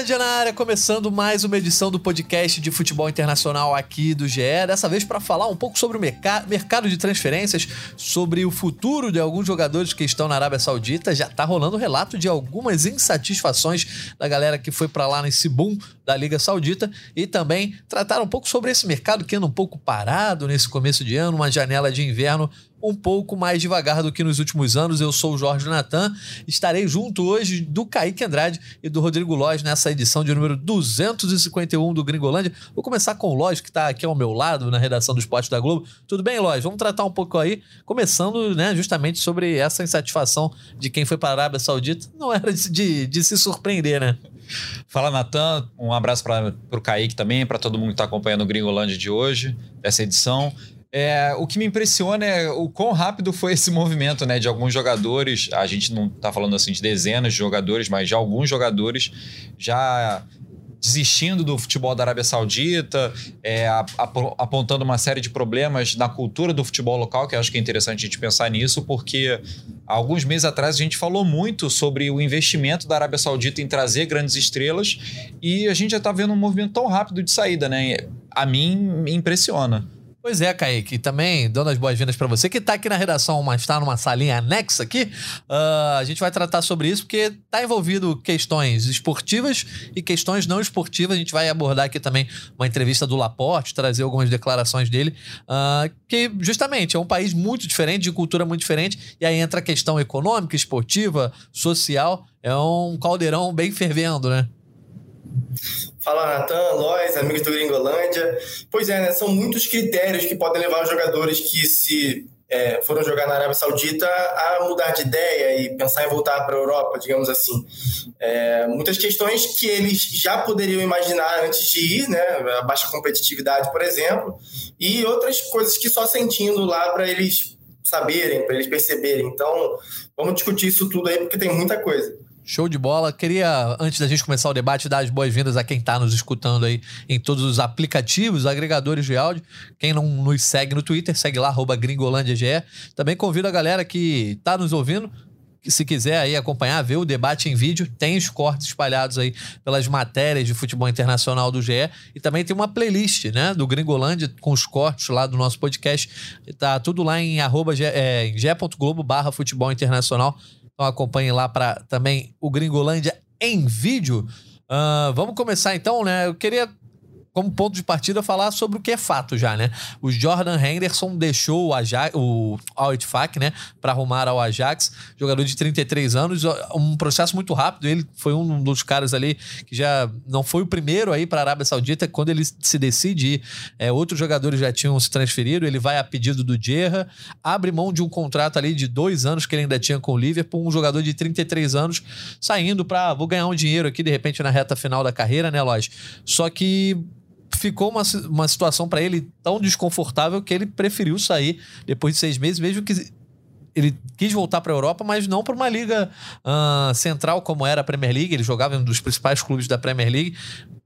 Gringolândia na área, começando mais uma edição do podcast de futebol internacional aqui do GE. Dessa vez para falar um pouco sobre o mercado de transferências, sobre o futuro de alguns jogadores que estão na Arábia Saudita. Já tá rolando relato de algumas insatisfações da galera que foi para lá nesse boom da Liga Saudita e também tratar um pouco sobre esse mercado que anda um pouco parado nesse começo de ano, uma janela de inverno um pouco mais devagar do que nos últimos anos. Eu sou o Jorge Natan, estarei junto hoje do Kaique Andrade e do Rodrigo Lóis nessa edição de número 251 do Gringolândia. Vou começar com o Lóis, que está aqui ao meu lado na redação do Esporte da Globo. Tudo bem, Lóis? Vamos tratar um pouco aí, começando né, justamente sobre essa insatisfação de quem foi para a Arábia Saudita. Não era de, de, de se surpreender, né? Fala, Natan. Um abraço para o Kaique também, para todo mundo que está acompanhando o Gringolândia de hoje, dessa edição. É, o que me impressiona é o quão rápido foi esse movimento, né? De alguns jogadores. A gente não está falando assim de dezenas de jogadores, mas de alguns jogadores já desistindo do futebol da Arábia Saudita, é, apontando uma série de problemas na cultura do futebol local, que acho que é interessante a gente pensar nisso, porque alguns meses atrás a gente falou muito sobre o investimento da Arábia Saudita em trazer grandes estrelas e a gente já está vendo um movimento tão rápido de saída, né? A mim me impressiona. Pois é, Kaique. Também dando as boas-vindas para você que está aqui na redação, mas está numa salinha anexa aqui. Uh, a gente vai tratar sobre isso porque está envolvido questões esportivas e questões não esportivas. A gente vai abordar aqui também uma entrevista do Laporte, trazer algumas declarações dele, uh, que justamente é um país muito diferente, de cultura muito diferente, e aí entra a questão econômica, esportiva, social. É um caldeirão bem fervendo, né? Fala, Natan, Lois, amigos do Gringolândia. Pois é, né, são muitos critérios que podem levar os jogadores que se é, foram jogar na Arábia Saudita a mudar de ideia e pensar em voltar para a Europa, digamos assim. É, muitas questões que eles já poderiam imaginar antes de ir, né? A baixa competitividade, por exemplo, e outras coisas que só sentindo lá para eles saberem, para eles perceberem. Então, vamos discutir isso tudo aí, porque tem muita coisa. Show de bola. Queria, antes da gente começar o debate, dar as boas-vindas a quem está nos escutando aí em todos os aplicativos, agregadores de áudio. Quem não nos segue no Twitter, segue lá, arroba gringolândiage. Também convido a galera que está nos ouvindo, que se quiser aí acompanhar, ver o debate em vídeo, tem os cortes espalhados aí pelas matérias de futebol internacional do GE e também tem uma playlist, né, do Gringolândia com os cortes lá do nosso podcast. Tá tudo lá em arroba é, em barra futebol internacional. Então acompanhe lá para também o Gringolândia em vídeo. Uh, vamos começar então, né? Eu queria como ponto de partida, falar sobre o que é fato já, né? O Jordan Henderson deixou o, Ajax, o Al né, para arrumar ao Ajax, jogador de 33 anos, um processo muito rápido. Ele foi um dos caras ali que já não foi o primeiro aí para a Arábia Saudita. Quando ele se decide ir, é, outros jogadores já tinham se transferido. Ele vai a pedido do Gerra, abre mão de um contrato ali de dois anos que ele ainda tinha com o Liverpool, um jogador de 33 anos saindo para vou ganhar um dinheiro aqui de repente na reta final da carreira, né, Lógico. Só que ficou uma, uma situação para ele tão desconfortável que ele preferiu sair depois de seis meses, mesmo que ele quis voltar para a Europa, mas não para uma liga uh, central como era a Premier League. Ele jogava em um dos principais clubes da Premier League,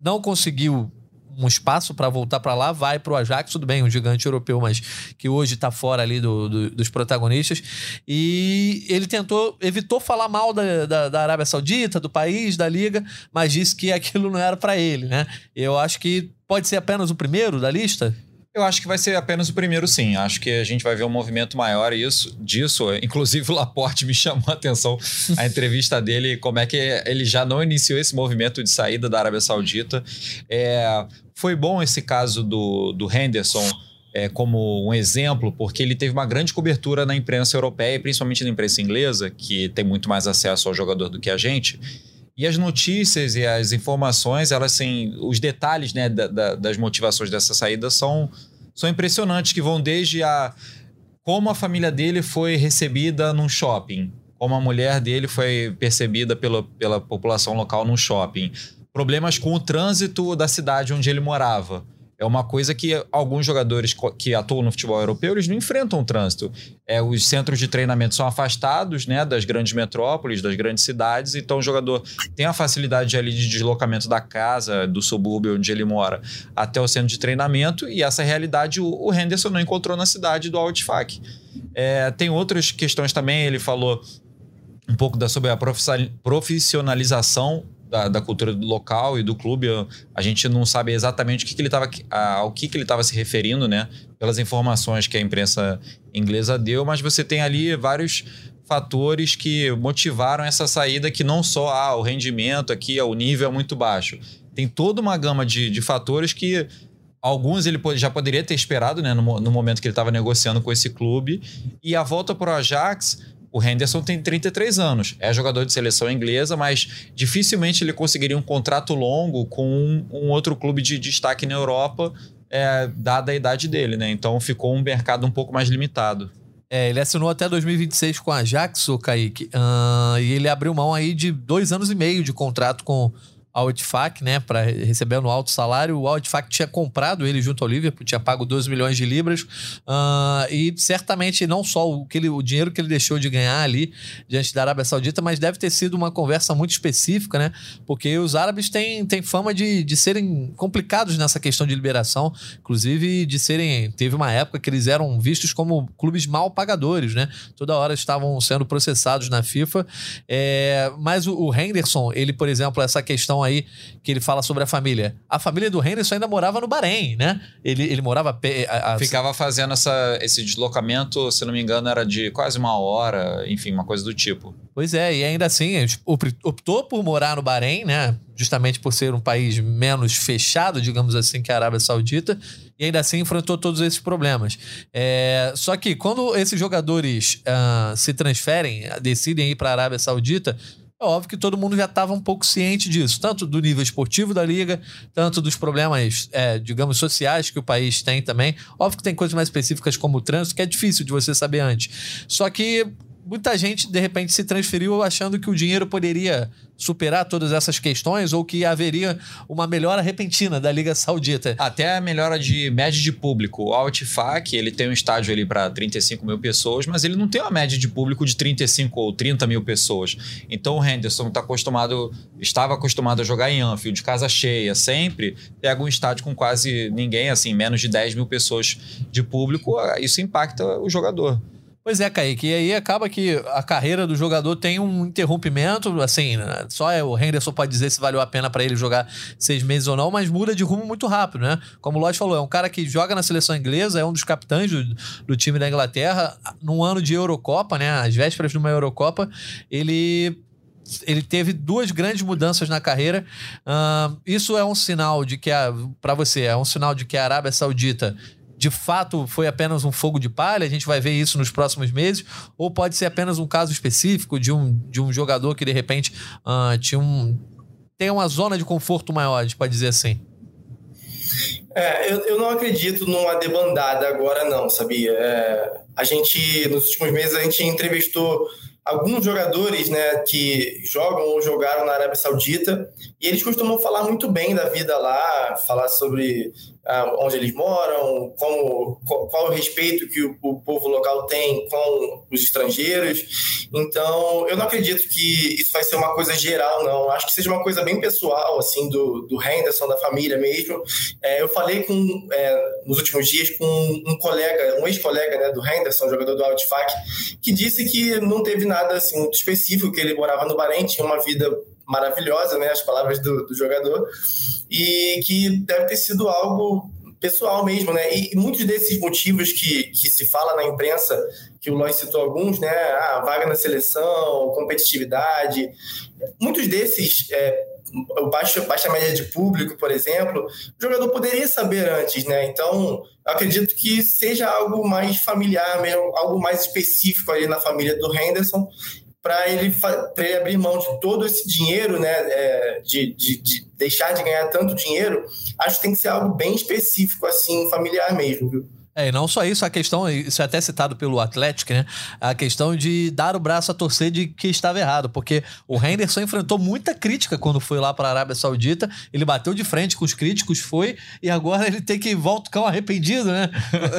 não conseguiu um espaço para voltar para lá, vai para o Ajax, tudo bem, um gigante europeu, mas que hoje está fora ali do, do, dos protagonistas. E ele tentou, evitou falar mal da, da, da, Arábia Saudita, do país, da liga, mas disse que aquilo não era para ele, né? Eu acho que pode ser apenas o primeiro da lista. Eu acho que vai ser apenas o primeiro, sim. Acho que a gente vai ver um movimento maior isso, disso. Inclusive, o Laporte me chamou a atenção a entrevista dele, como é que ele já não iniciou esse movimento de saída da Arábia Saudita. É, foi bom esse caso do, do Henderson é, como um exemplo, porque ele teve uma grande cobertura na imprensa europeia, principalmente na imprensa inglesa, que tem muito mais acesso ao jogador do que a gente. E as notícias e as informações, elas assim, os detalhes né, da, da, das motivações dessa saída são, são impressionantes, que vão desde a como a família dele foi recebida num shopping, como a mulher dele foi percebida pela, pela população local num shopping, problemas com o trânsito da cidade onde ele morava é uma coisa que alguns jogadores que atuam no futebol europeu eles não enfrentam o trânsito. É, os centros de treinamento são afastados né, das grandes metrópoles, das grandes cidades, então o jogador tem a facilidade ali de deslocamento da casa, do subúrbio onde ele mora, até o centro de treinamento, e essa realidade o, o Henderson não encontrou na cidade do Altfac. É, tem outras questões também, ele falou um pouco da, sobre a profissionalização da, da, cultura local e do clube. A gente não sabe exatamente o que, que ele estava ao que, que ele estava se referindo, né? Pelas informações que a imprensa inglesa deu, mas você tem ali vários fatores que motivaram essa saída que não só ah, o rendimento aqui, o nível é muito baixo. Tem toda uma gama de, de fatores que alguns ele já poderia ter esperado né, no, no momento que ele estava negociando com esse clube. E a volta para o Ajax o Henderson tem 33 anos, é jogador de seleção inglesa, mas dificilmente ele conseguiria um contrato longo com um, um outro clube de destaque na Europa, é, dada a idade dele, né? Então ficou um mercado um pouco mais limitado. É, ele assinou até 2026 com a Ajax, o Kaique, uh, e ele abriu mão aí de dois anos e meio de contrato com ao Itfaq, né, para receber no alto salário. O Itfaq tinha comprado ele junto ao Liverpool, tinha pago 12 milhões de libras. Uh, e certamente não só o, que ele, o dinheiro que ele deixou de ganhar ali diante da Arábia Saudita, mas deve ter sido uma conversa muito específica, né? Porque os árabes têm, têm fama de, de serem complicados nessa questão de liberação, inclusive de serem. Teve uma época que eles eram vistos como clubes mal pagadores, né? Toda hora estavam sendo processados na FIFA. É, mas o, o Henderson, ele, por exemplo, essa questão aí que ele fala sobre a família. A família do Henderson ainda morava no Bahrein, né? Ele, ele morava. A, a... Ficava fazendo essa, esse deslocamento, se não me engano, era de quase uma hora, enfim, uma coisa do tipo. Pois é, e ainda assim, optou por morar no Bahrein, né? Justamente por ser um país menos fechado, digamos assim, que a Arábia Saudita, e ainda assim enfrentou todos esses problemas. É, só que quando esses jogadores uh, se transferem, decidem ir para a Arábia Saudita, é óbvio que todo mundo já estava um pouco ciente disso, tanto do nível esportivo da liga, tanto dos problemas, é, digamos, sociais que o país tem também. Óbvio que tem coisas mais específicas como o trânsito, que é difícil de você saber antes. Só que muita gente, de repente, se transferiu achando que o dinheiro poderia superar todas essas questões ou que haveria uma melhora repentina da Liga Saudita. Até a melhora de média de público. O Altifak, ele tem um estádio ali para 35 mil pessoas, mas ele não tem uma média de público de 35 ou 30 mil pessoas. Então o Henderson tá acostumado, estava acostumado a jogar em Anfield, casa cheia, sempre pega um estádio com quase ninguém, assim, menos de 10 mil pessoas de público, isso impacta o jogador. Pois é, Kaique. E aí acaba que a carreira do jogador tem um interrompimento, assim, né? só é, o Henderson pode dizer se valeu a pena para ele jogar seis meses ou não, mas muda de rumo muito rápido, né? Como o Lodge falou, é um cara que joga na seleção inglesa, é um dos capitães do, do time da Inglaterra, num ano de Eurocopa, né? Às vésperas de uma Eurocopa, ele ele teve duas grandes mudanças na carreira. Uh, isso é um sinal de que, para você, é um sinal de que a Arábia Saudita de fato foi apenas um fogo de palha, a gente vai ver isso nos próximos meses, ou pode ser apenas um caso específico de um, de um jogador que de repente uh, tinha um, tem uma zona de conforto maior, a gente pode dizer assim. É, eu, eu não acredito numa debandada agora, não, sabia? É, a gente, nos últimos meses, a gente entrevistou alguns jogadores né, que jogam ou jogaram na Arábia Saudita e eles costumam falar muito bem da vida lá, falar sobre onde eles moram, como, qual, o respeito que o, o, povo local tem com os estrangeiros. Então, eu não acredito que isso vai ser uma coisa geral, não. Acho que seja uma coisa bem pessoal, assim, do, do Henderson, da família mesmo. É, eu falei com, é, nos últimos dias com um colega, um ex-colega né, do Henderson, jogador do Altfac, que disse que não teve nada assim, muito específico, que ele morava no Bahrein, tinha uma vida maravilhosa, né, as palavras do, do jogador, e que deve ter sido algo pessoal mesmo, né? E muitos desses motivos que, que se fala na imprensa, que o Lois citou alguns, né? Ah, vaga na seleção, competitividade, muitos desses, é, baixa, baixa média de público, por exemplo, o jogador poderia saber antes, né? Então, acredito que seja algo mais familiar mesmo, algo mais específico ali na família do Henderson para ele, ele abrir mão de todo esse dinheiro, né, é, de, de, de, deixar de ganhar tanto dinheiro, acho que tem que ser algo bem específico, assim, familiar mesmo, viu? É, e não só isso, a questão, isso é até citado pelo Atlético, né? A questão de dar o braço a torcer de que estava errado, porque o Henderson enfrentou muita crítica quando foi lá para a Arábia Saudita, ele bateu de frente com os críticos, foi, e agora ele tem que voltar cão arrependido, né?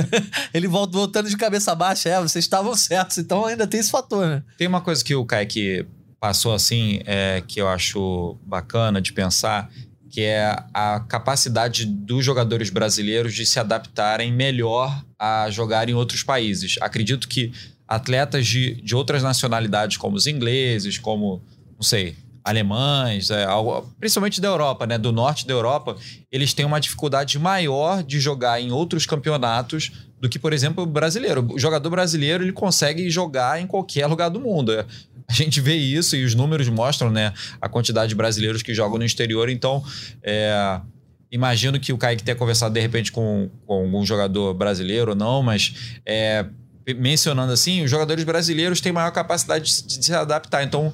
ele volta voltando de cabeça baixa, é, vocês estavam certos, então ainda tem esse fator, né? Tem uma coisa que o Kaique passou assim, é, que eu acho bacana de pensar, que é a capacidade dos jogadores brasileiros de se adaptarem melhor a jogar em outros países. Acredito que atletas de, de outras nacionalidades, como os ingleses, como, não sei, alemães, é, algo, principalmente da Europa, né, do norte da Europa, eles têm uma dificuldade maior de jogar em outros campeonatos do que, por exemplo, o brasileiro. O jogador brasileiro ele consegue jogar em qualquer lugar do mundo. A gente vê isso e os números mostram né, a quantidade de brasileiros que jogam no exterior. Então, é, imagino que o Kaique tenha conversado de repente com, com algum jogador brasileiro ou não, mas é, mencionando assim, os jogadores brasileiros têm maior capacidade de, de se adaptar. Então,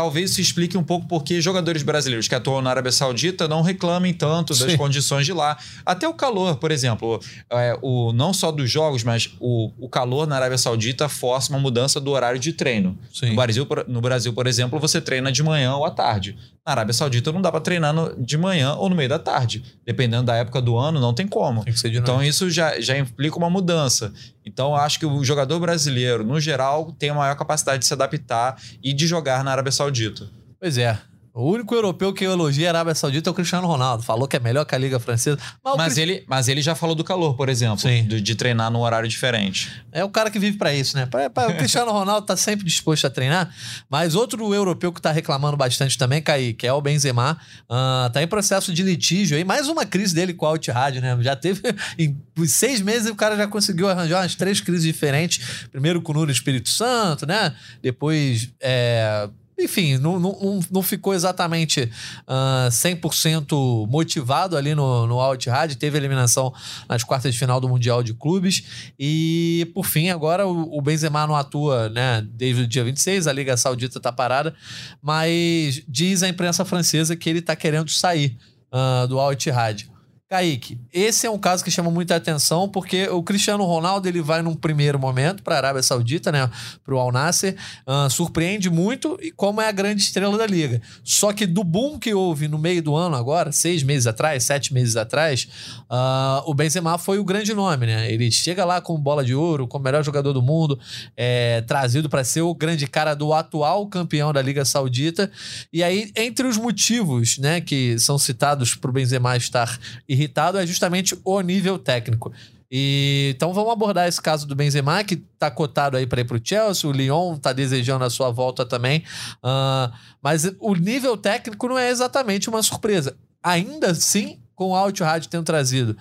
talvez isso explique um pouco porque jogadores brasileiros que atuam na Arábia Saudita não reclamem tanto das Sim. condições de lá. Até o calor, por exemplo, é, o, não só dos jogos, mas o, o calor na Arábia Saudita força uma mudança do horário de treino. No Brasil, no Brasil, por exemplo, você treina de manhã ou à tarde. Na Arábia Saudita não dá para treinar no, de manhã ou no meio da tarde. Dependendo da época do ano, não tem como. Tem então isso já, já implica uma mudança. Então acho que o jogador brasileiro, no geral, tem a maior capacidade de se adaptar e de jogar na Arábia Saudita. Pois é. O único europeu que elogia a Arábia Saudita é o Cristiano Ronaldo. Falou que é melhor que a Liga Francesa. Mas, mas ele, mas ele já falou do calor, por exemplo. Sim. De, de treinar num horário diferente. É o cara que vive para isso, né? Pra, pra, o Cristiano Ronaldo tá sempre disposto a treinar. Mas outro europeu que tá reclamando bastante também, Kaique, é o Benzema. Uh, tá em processo de litígio aí. Mais uma crise dele com a Altihad, né? Já teve... Em seis meses o cara já conseguiu arranjar umas três crises diferentes. Primeiro com o Nuno Espírito Santo, né? Depois... É, enfim, não, não, não ficou exatamente uh, ah, 100% motivado ali no, no Al Ittihad, teve eliminação nas quartas de final do Mundial de Clubes. E, por fim, agora o, o Benzema não atua né, desde o dia 26, a Liga Saudita está parada, mas diz a imprensa francesa que ele está querendo sair uh, do Al Ittihad. Kaique, esse é um caso que chama muita atenção porque o Cristiano Ronaldo ele vai num primeiro momento para a Arábia Saudita, né, para o Al Nasser, uh, surpreende muito e como é a grande estrela da liga. Só que do boom que houve no meio do ano agora, seis meses atrás, sete meses atrás, uh, o Benzema foi o grande nome, né? Ele chega lá com bola de ouro, como melhor jogador do mundo, é, trazido para ser o grande cara do atual campeão da Liga Saudita. E aí entre os motivos, né, que são citados para o Benzema estar irritado é justamente o nível técnico. E, então vamos abordar esse caso do Benzema, que está cotado aí para ir para o Chelsea, o Lyon está desejando a sua volta também. Uh, mas o nível técnico não é exatamente uma surpresa. Ainda assim, com o Alt Rádio tendo trazido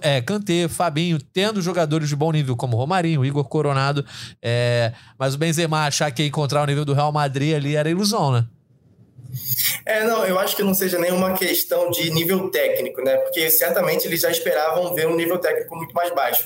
é, Kanté, Fabinho, tendo jogadores de bom nível como Romarinho, Igor Coronado, é, mas o Benzema achar que ia encontrar o nível do Real Madrid ali era ilusão, né? É, não, eu acho que não seja nenhuma questão de nível técnico, né? Porque certamente eles já esperavam ver um nível técnico muito mais baixo.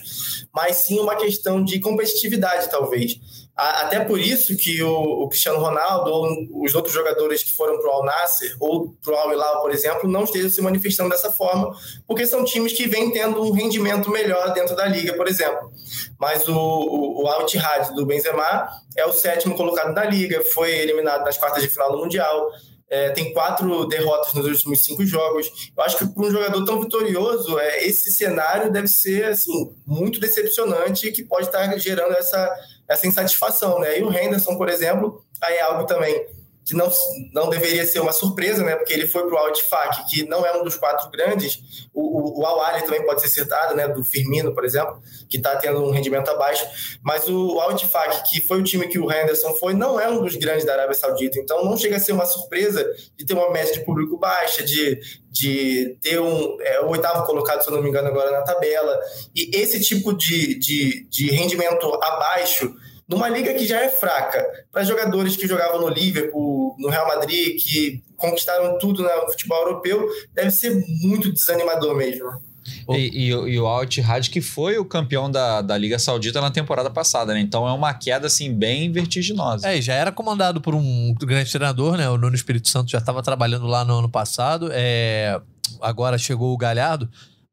Mas sim uma questão de competitividade, talvez. Até por isso que o, o Cristiano Ronaldo ou os outros jogadores que foram para o Al Nasser ou para o Al Hilal, por exemplo, não estejam se manifestando dessa forma, porque são times que vêm tendo um rendimento melhor dentro da liga, por exemplo. Mas o, o, o Al Ittihad do Benzema é o sétimo colocado da liga, foi eliminado nas quartas de final do Mundial, é, tem quatro derrotas nos últimos cinco jogos. Eu acho que para um jogador tão vitorioso, é, esse cenário deve ser assim muito decepcionante e que pode estar gerando essa, essa insatisfação. Né? E o Henderson, por exemplo, aí é algo também que não, não deveria ser uma surpresa, né? Porque ele foi para o Altifac, que não é um dos quatro grandes. O, o, o Awali também pode ser citado, né? Do Firmino, por exemplo, que está tendo um rendimento abaixo. Mas o, o Altifac, que foi o time que o Henderson foi, não é um dos grandes da Arábia Saudita. Então não chega a ser uma surpresa de ter uma média de público baixa, de, de ter um é, o oitavo colocado, se eu não me engano, agora na tabela. E esse tipo de, de, de rendimento abaixo numa liga que já é fraca, para jogadores que jogavam no Liverpool, no Real Madrid, que conquistaram tudo no futebol europeu, deve ser muito desanimador mesmo. E, e, e, o Al Ittihad que foi o campeão da, da Liga Saudita na temporada passada, né? Então é uma queda assim bem vertiginosa. É, já era comandado por um grande treinador, né? O Nuno Espírito Santo já estava trabalhando lá no ano passado. É... Agora chegou o Galhardo.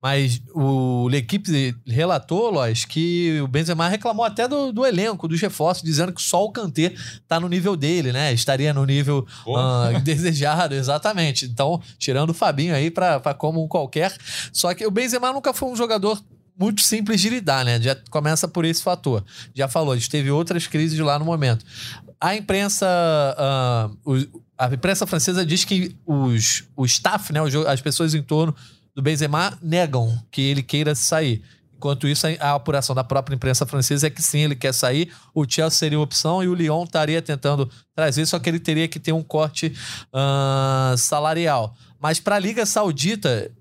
Mas o equipe relatou, Lois, que o Benzema reclamou até do, do, elenco, dos reforços, dizendo que só o Kanté tá no nível dele, né? Estaria no nível uh, desejado, exatamente. Então, tirando o Fabinho aí para como qualquer. Só que o Benzema nunca foi um jogador muito simples de lidar, né? Já começa por esse fator. Já falou, a gente teve outras crises lá no momento. A imprensa, uh, a imprensa francesa diz que os, o staff, né, as pessoas em torno do Benzema negam que ele queira sair. Enquanto isso, a apuração da própria imprensa francesa é que sim, ele quer sair. O Chelsea seria uma opção e o Lyon estaria tentando trazer, só que ele teria que ter um corte uh, salarial. Mas para a Liga Saudita,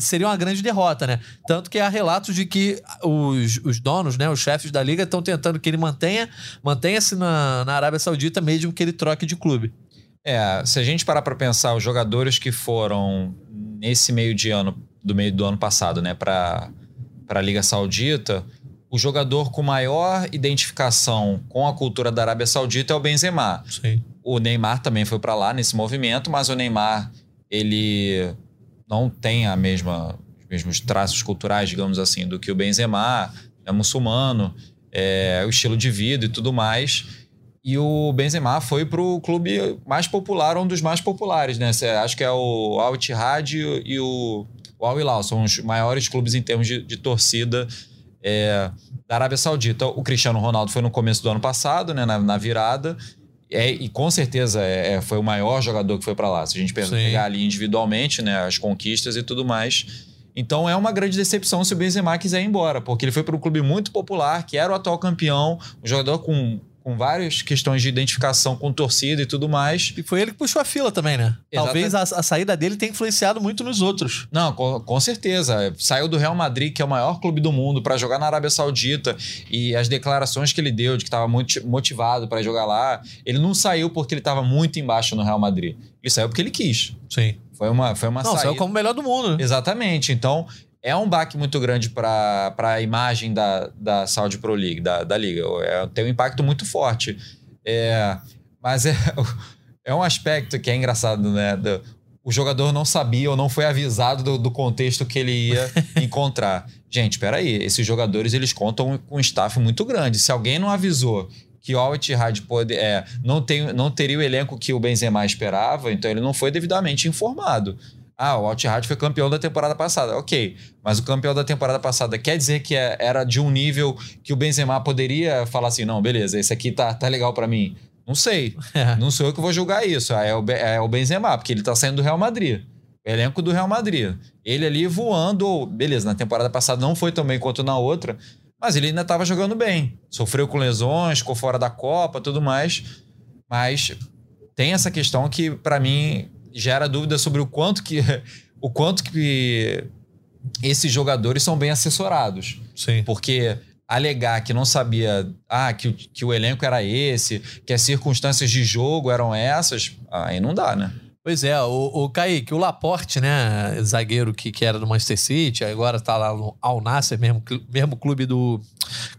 seria uma grande derrota, né? Tanto que há relatos de que os, os donos, né, os chefes da liga, estão tentando que ele mantenha mantenha-se na, na Arábia Saudita, mesmo que ele troque de clube. É, se a gente parar para pensar, os jogadores que foram nesse meio de ano, do meio do ano passado, né, para a Liga Saudita, o jogador com maior identificação com a cultura da Arábia Saudita é o Benzema. Sim. O Neymar também foi para lá nesse movimento, mas o Neymar ele não tem a mesma os mesmos traços culturais, digamos assim, do que o Benzema, é muçulmano, é, o estilo de vida e tudo mais. E o Benzema foi para o clube mais popular, um dos mais populares, né? Acho que é o Al Ittihad e o, o Al Hilal, são os maiores clubes em termos de, de torcida é, da Arábia Saudita. O Cristiano Ronaldo foi no começo do ano passado, né? Na, na virada. É, e com certeza é, é foi o maior jogador que foi para lá. Se a gente pegar ali individualmente, né? As conquistas e tudo mais. Então é uma grande decepção se o Benzema quiser ir embora, porque ele foi para um clube muito popular, que era o atual campeão, um jogador com com várias questões de identificação com torcida e tudo mais. E foi ele que puxou a fila também, né? Exatamente. Talvez a, a, saída dele tenha influenciado muito nos outros. Não, com, com certeza. Saiu do Real Madrid, que é o maior clube do mundo, para jogar na Arábia Saudita. E as declarações que ele deu de que estava muito motivado para jogar lá, ele não saiu porque ele estava muito embaixo no Real Madrid. Ele saiu porque ele quis. Sim. Foi uma, foi uma não, saída. saiu como o melhor do mundo. Exatamente. Então, é um baque muito grande para a imagem da, da Saudi Pro League, da, da liga. É, tem um impacto muito forte. É, mas é, é um aspecto que é engraçado, né? Do, o jogador não sabia ou não foi avisado do, do contexto que ele ia encontrar. Gente, espera aí, esses jogadores eles contam com um staff muito grande. Se alguém não avisou que o Al-Ittihad pode, é, não, tem, não teria o elenco que o Benzema esperava, então ele não foi devidamente informado. Ah, o Al-Ittihad foi campeão da temporada passada. Ok, mas o campeão da temporada passada quer dizer que é, era de um nível que o Benzema poderia falar assim, não, beleza, esse aqui tá, tá legal para mim. Não sei. Não sou eu que vou julgar isso. É o, é o Benzema, porque ele tá saindo do Real Madrid. O elenco do Real Madrid. Ele ali voando, beleza, na temporada passada não foi tão bem quanto na outra, mas ele ainda estava jogando bem. Sofreu com lesões, ficou fora da Copa, tudo mais. Mas tem essa questão que, para mim, gera dúvida sobre o quanto que o quanto que esses jogadores são bem assessorados. Sim. Porque alegar que não sabia ah, que, que o elenco era esse, que as circunstâncias de jogo eram essas, aí não dá, né? Pois é, o, o Kaique, o Laporte, né, zagueiro que, que era do Manchester City, agora tá lá no Al Nasser, mesmo, mesmo clube do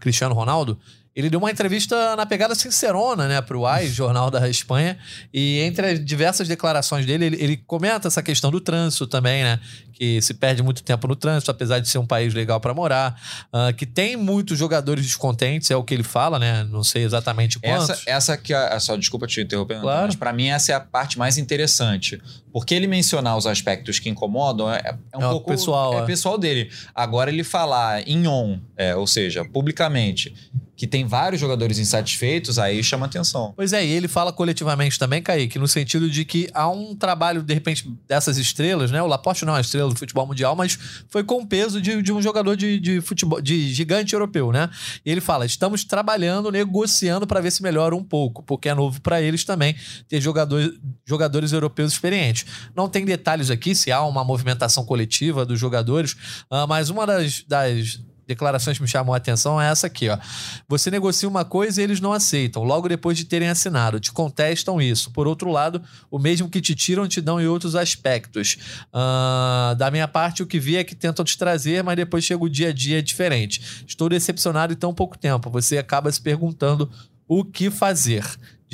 Cristiano Ronaldo, ele deu uma entrevista na pegada sincerona, né, para o AI, Jornal da Espanha, e entre as diversas declarações dele, ele, ele, comenta essa questão do trânsito também, né, que se perde muito tempo no trânsito, apesar de ser um país legal para morar, uh, que tem muitos jogadores descontentes, é o que ele fala, né, não sei exatamente quantos. Essa, essa que, é, só desculpa te interromper, claro. mas para mim essa é a parte mais interessante, porque ele mencionar os aspectos que incomodam é, é um é pouco pessoal, é, é pessoal dele. Agora ele falar em on, é, ou seja, publicamente que tem vários jogadores insatisfeitos, aí chama atenção. Pois é, e ele fala coletivamente também, Kaique, no sentido de que há um trabalho, de repente, dessas estrelas, né? O Laporte não é uma estrela do futebol mundial, mas foi com o peso de, de um jogador de, de futebol, de gigante europeu, né? E ele fala: estamos trabalhando, negociando para ver se melhora um pouco, porque é novo para eles também ter jogadores, jogadores europeus experientes. Não tem detalhes aqui se há uma movimentação coletiva dos jogadores, uh, mas uma das, das declarações que me chamam a atenção é essa aqui, ó. Você negocia uma coisa e eles não aceitam, logo depois de terem assinado, te contestam isso. Por outro lado, o mesmo que te tiram, te dão em outros aspectos. Uh, da minha parte, o que vi é que tentam te trazer, mas depois chega o dia a dia diferente. Estou decepcionado em tão pouco tempo. Você acaba se perguntando o que fazer.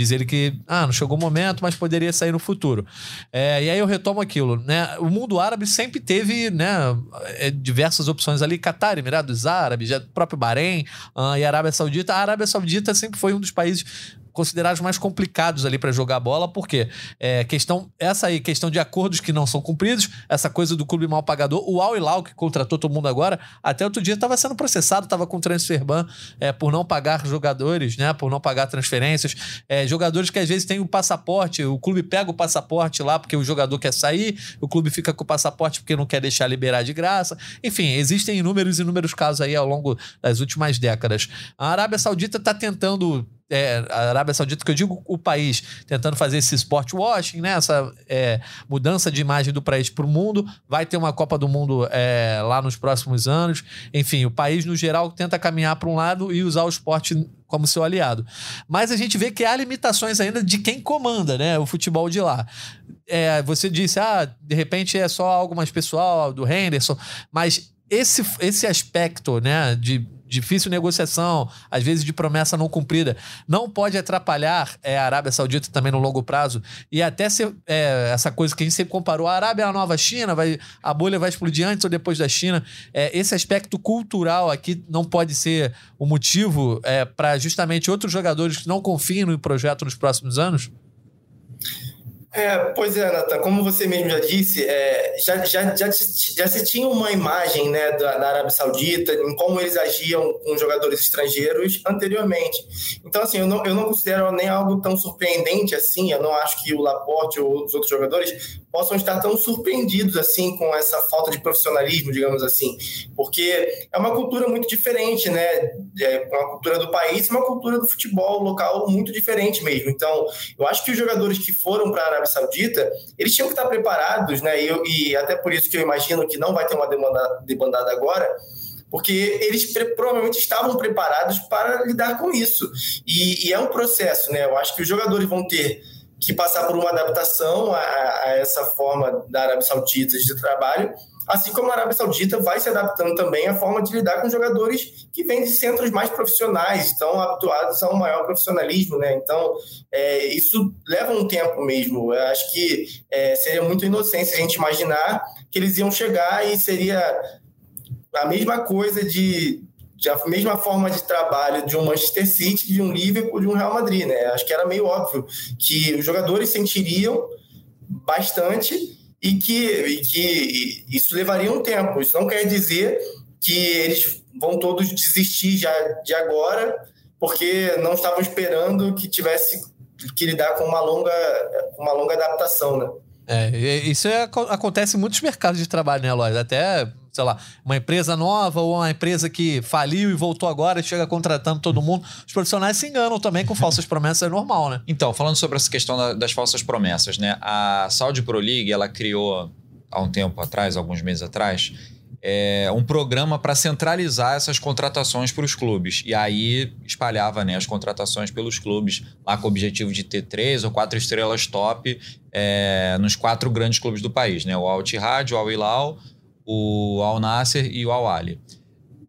Diz ele que, ah, não chegou o momento, mas poderia sair no futuro. É, e aí eu retomo aquilo, né? O mundo árabe sempre teve, né, é, diversas opções ali. Catar, Emirados Árabes, próprio Bahrein uh, e Arábia Saudita. A Arábia Saudita sempre foi um dos países considerados mais complicados ali para jogar bola, porque é, questão, essa aí, questão de acordos que não são cumpridos, essa coisa do clube mal pagador, o Al Hilal, que contratou todo mundo agora, até outro dia estava sendo processado, estava com transfer ban é, por não pagar jogadores, né? Por não pagar transferências. É, jogadores que às vezes têm o passaporte, o clube pega o passaporte lá porque o jogador quer sair, o clube fica com o passaporte porque não quer deixar liberar de graça. Enfim, existem inúmeros e inúmeros casos aí ao longo das últimas décadas. A Arábia Saudita está tentando é, a Arábia Saudita, que eu digo o país, tentando fazer esse sport washing, né? essa é, mudança de imagem do país para o mundo. Vai ter uma Copa do Mundo é, lá nos próximos anos. Enfim, o país, no geral, tenta caminhar para um lado e usar o esporte como seu aliado. Mas a gente vê que há limitações ainda de quem comanda né, o futebol de lá. É, você disse, ah, de repente é só algo mais pessoal do Henderson, mas esse, esse aspecto né, de difícil negociação, às vezes de promessa não cumprida, não pode atrapalhar é, a Arábia Saudita também no longo prazo. E até ser é, essa coisa que a gente sempre comparou: a Arábia é a nova China, vai, a bolha vai explodir antes ou depois da China. É, esse aspecto cultural aqui não pode ser o motivo é, para justamente outros jogadores que não confiem no projeto nos próximos anos? É, pois é, Nathan, como você mesmo já disse, é, já, já, já, já, se tinha uma imagem né, da, da, Arábia Saudita, em como eles agiam com jogadores estrangeiros anteriormente. Então, assim, eu não, eu não considero nem algo tão surpreendente assim, eu não acho que o Laporte ou os outros jogadores possam estar tão surpreendidos assim com essa falta de profissionalismo, digamos assim, porque é uma cultura muito diferente, né? É uma cultura do país, uma cultura do futebol local muito diferente mesmo. Então, eu acho que os jogadores que foram para Arábia Saudita, eles tinham que estar preparados, né? E, eu, e até por isso que eu imagino que não vai ter uma demanda debandada agora, porque eles provavelmente estavam preparados para lidar com isso. E, e é um processo, né? Eu acho que os jogadores vão ter que passar por uma adaptação a, a essa forma da Arábia Saudita de trabalho, assim como a Arábia Saudita vai se adaptando também à forma de lidar com jogadores que vêm de centros mais profissionais, estão habituados a um maior profissionalismo, né? Então, é, isso leva um tempo mesmo. Eu acho que é, seria muito inocência a gente imaginar que eles iam chegar e seria a mesma coisa de de a mesma forma de trabalho de um Manchester City, de um Liverpool, de um Real Madrid, né? Acho que era meio óbvio que os jogadores sentiriam bastante e que, e que isso levaria um tempo. Isso não quer dizer que eles vão todos desistir já de agora, porque não estavam esperando que tivesse que lidar com uma longa, uma longa adaptação, né? É, isso é, acontece em muitos mercados de trabalho, né, Lloyd? Até sei lá, uma empresa nova ou uma empresa que faliu e voltou agora e chega contratando todo mundo. Os profissionais se enganam também com falsas promessas, é normal, né? Então, falando sobre essa questão da, das falsas promessas, né? A Saudi Pro League, ela criou há um tempo atrás, alguns meses atrás, é, um programa para centralizar essas contratações para os clubes. E aí espalhava né, as contratações pelos clubes, lá com o objetivo de ter três ou quatro estrelas top é, nos quatro grandes clubes do país, né? O Al Ittihad, o Al Hilal, o Al Nasser e o Al Ali.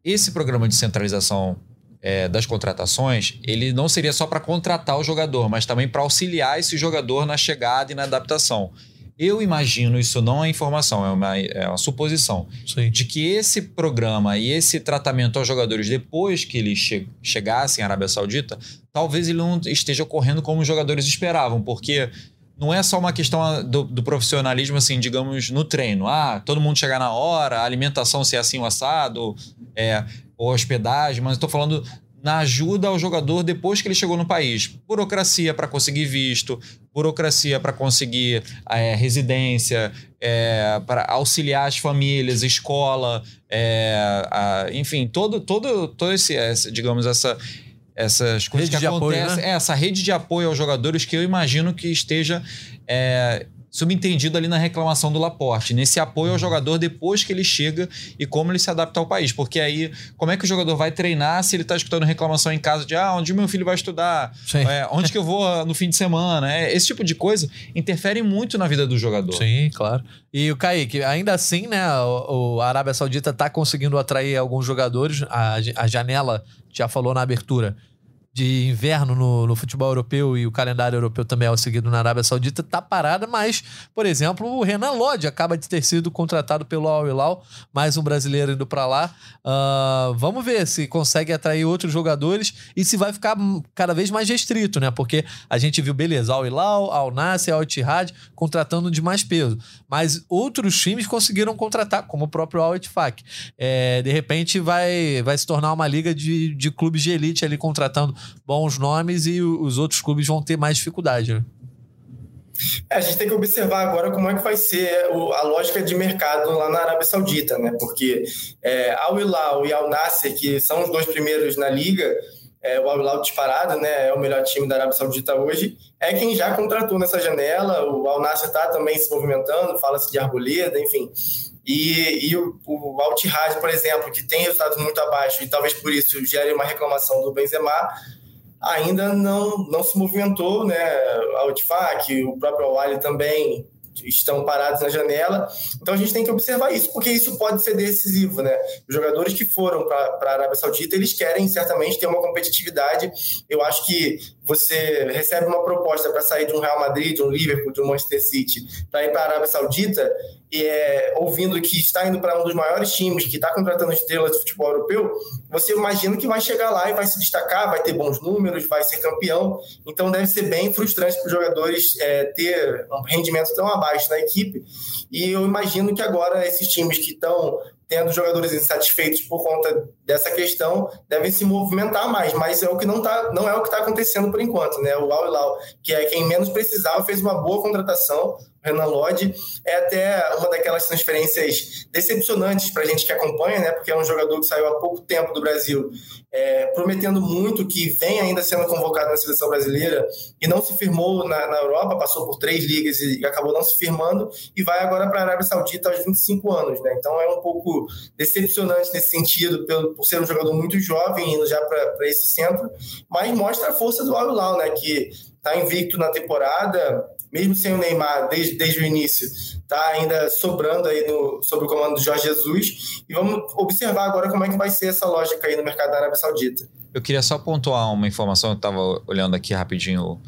Esse programa de centralização é, das contratações, ele não seria só para contratar o jogador, mas também para auxiliar esse jogador na chegada e na adaptação. Eu imagino, isso não é informação, é uma, é uma suposição, Sim. de que esse programa e esse tratamento aos jogadores depois que eles che chegassem à Arábia Saudita, talvez ele não esteja ocorrendo como os jogadores esperavam, porque não é só uma questão do, do, profissionalismo, assim, digamos, no treino. Ah, todo mundo chegar na hora, a alimentação ser assim o assado, é, ou hospedagem, mas estou falando na ajuda ao jogador depois que ele chegou no país. Burocracia para conseguir visto, burocracia para conseguir é, residência, é, para auxiliar as famílias, escola, é, a, enfim, todo, todo, todo esse, essa, digamos, essa essas coisas rede que acontecem. Apoio, né? é, essa rede de apoio aos jogadores que eu imagino que esteja é, subentendido ali na reclamação do Laporte, nesse apoio ao jogador depois que ele chega e como ele se adapta ao país. Porque aí, como é que o jogador vai treinar se ele está escutando reclamação em casa de ah, onde meu filho vai estudar? É, onde que eu vou no fim de semana? É, esse tipo de coisa interfere muito na vida do jogador. Sim, claro. E o Kaique, ainda assim, né, o, o Arábia Saudita está conseguindo atrair alguns jogadores, a, a janela já falou na abertura de inverno no, no, futebol europeu e o calendário europeu também é o seguido na Arábia Saudita, tá parada, mas, por exemplo, o Renan Lodge acaba de ter sido contratado pelo Al Hilal, mais um brasileiro indo para lá. Uh, vamos ver se consegue atrair outros jogadores e se vai ficar cada vez mais restrito, né? Porque a gente viu, beleza, Al Hilal, Al Nasser, Al Ittihad contratando de mais peso, mas outros times conseguiram contratar, como o próprio Al Ittifaq. É, de repente vai, vai se tornar uma liga de, de clubes de elite ali contratando bons nomes e os outros clubes vão ter mais dificuldade. Né? É, a gente tem que observar agora como é que vai ser a lógica de mercado lá na Arábia Saudita, né? Porque é, Al Hilal e Al Nasser, que são os dois primeiros na liga, é, o Al Hilal disparado, né? É o melhor time da Arábia Saudita hoje, é quem já contratou nessa janela. O Al Nasser está também se movimentando, fala-se de Arboleda, enfim. E, e o, o Al por exemplo, que tem resultados muito abaixo e talvez por isso gere uma reclamação do Benzema, ainda não, não se movimentou, né? A Utfac, o próprio Awali também estão parados na janela. Então a gente tem que observar isso, porque isso pode ser decisivo, né? Os jogadores que foram para a Arábia Saudita, eles querem certamente ter uma competitividade. Eu acho que você recebe uma proposta para sair de um Real Madrid, de um Liverpool, de um Manchester City, para ir para a Arábia Saudita, e é, ouvindo que está indo para um dos maiores times, que está contratando estrelas do futebol europeu, você imagina que vai chegar lá e vai se destacar, vai ter bons números, vai ser campeão. Então deve ser bem frustrante para os jogadores é, ter um rendimento tão abaixo na equipe. E eu imagino que agora esses times que estão tendo jogadores insatisfeitos por conta dessa questão, devem se movimentar mais, mas é o que não, tá, não é o que está acontecendo por enquanto, né? O Al Hilal, que é quem menos precisava, fez uma boa contratação, Renan Lodge. É até uma daquelas transferências decepcionantes para a gente que acompanha, né? Porque é um jogador que saiu há pouco tempo do Brasil, é, prometendo muito que vem ainda sendo convocado na seleção brasileira e não se firmou na, na Europa, passou por três ligas e, acabou não se firmando e vai agora para a Arábia Saudita aos 25 anos, né? Então é um pouco decepcionante nesse sentido, pelo, por ser um jogador muito jovem indo já para esse centro, mas mostra a força do Al Hilal, né? Que está invicto na temporada, mesmo sem o Neymar desde, desde o início, está ainda sobrando aí no, sob o comando do Jorge Jesus. E vamos observar agora como é que vai ser essa lógica aí no mercado da Arábia Saudita. Eu queria só pontuar uma informação, eu estava olhando aqui rapidinho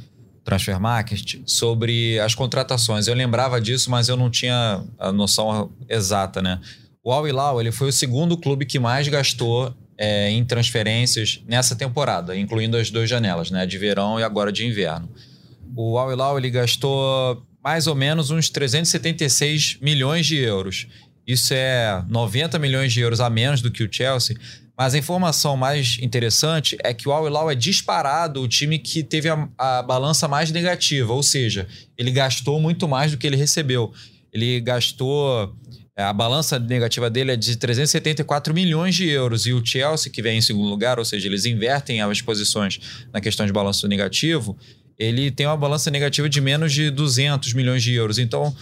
Transfer Market, sobre as contratações. Eu lembrava disso, mas eu não tinha a noção exata, né? O Al Hilal ele foi o segundo clube que mais gastou é, em transferências nessa temporada, incluindo as duas janelas, né? De verão e agora de inverno o Al Hilal ele gastou mais ou menos uns 376 milhões de euros. Isso é 90 milhões de euros a menos do que o Chelsea. Mas a informação mais interessante é que o Al Hilal é disparado o time que teve a, a balança mais negativa, ou seja, ele gastou muito mais do que ele recebeu. Ele gastou a balança negativa dele é de 374 milhões de euros e o Chelsea, que vem em segundo lugar, ou seja, eles invertem as posições na questão de balanço negativo, ele tem uma balança negativa de menos de 200 milhões de euros. Então,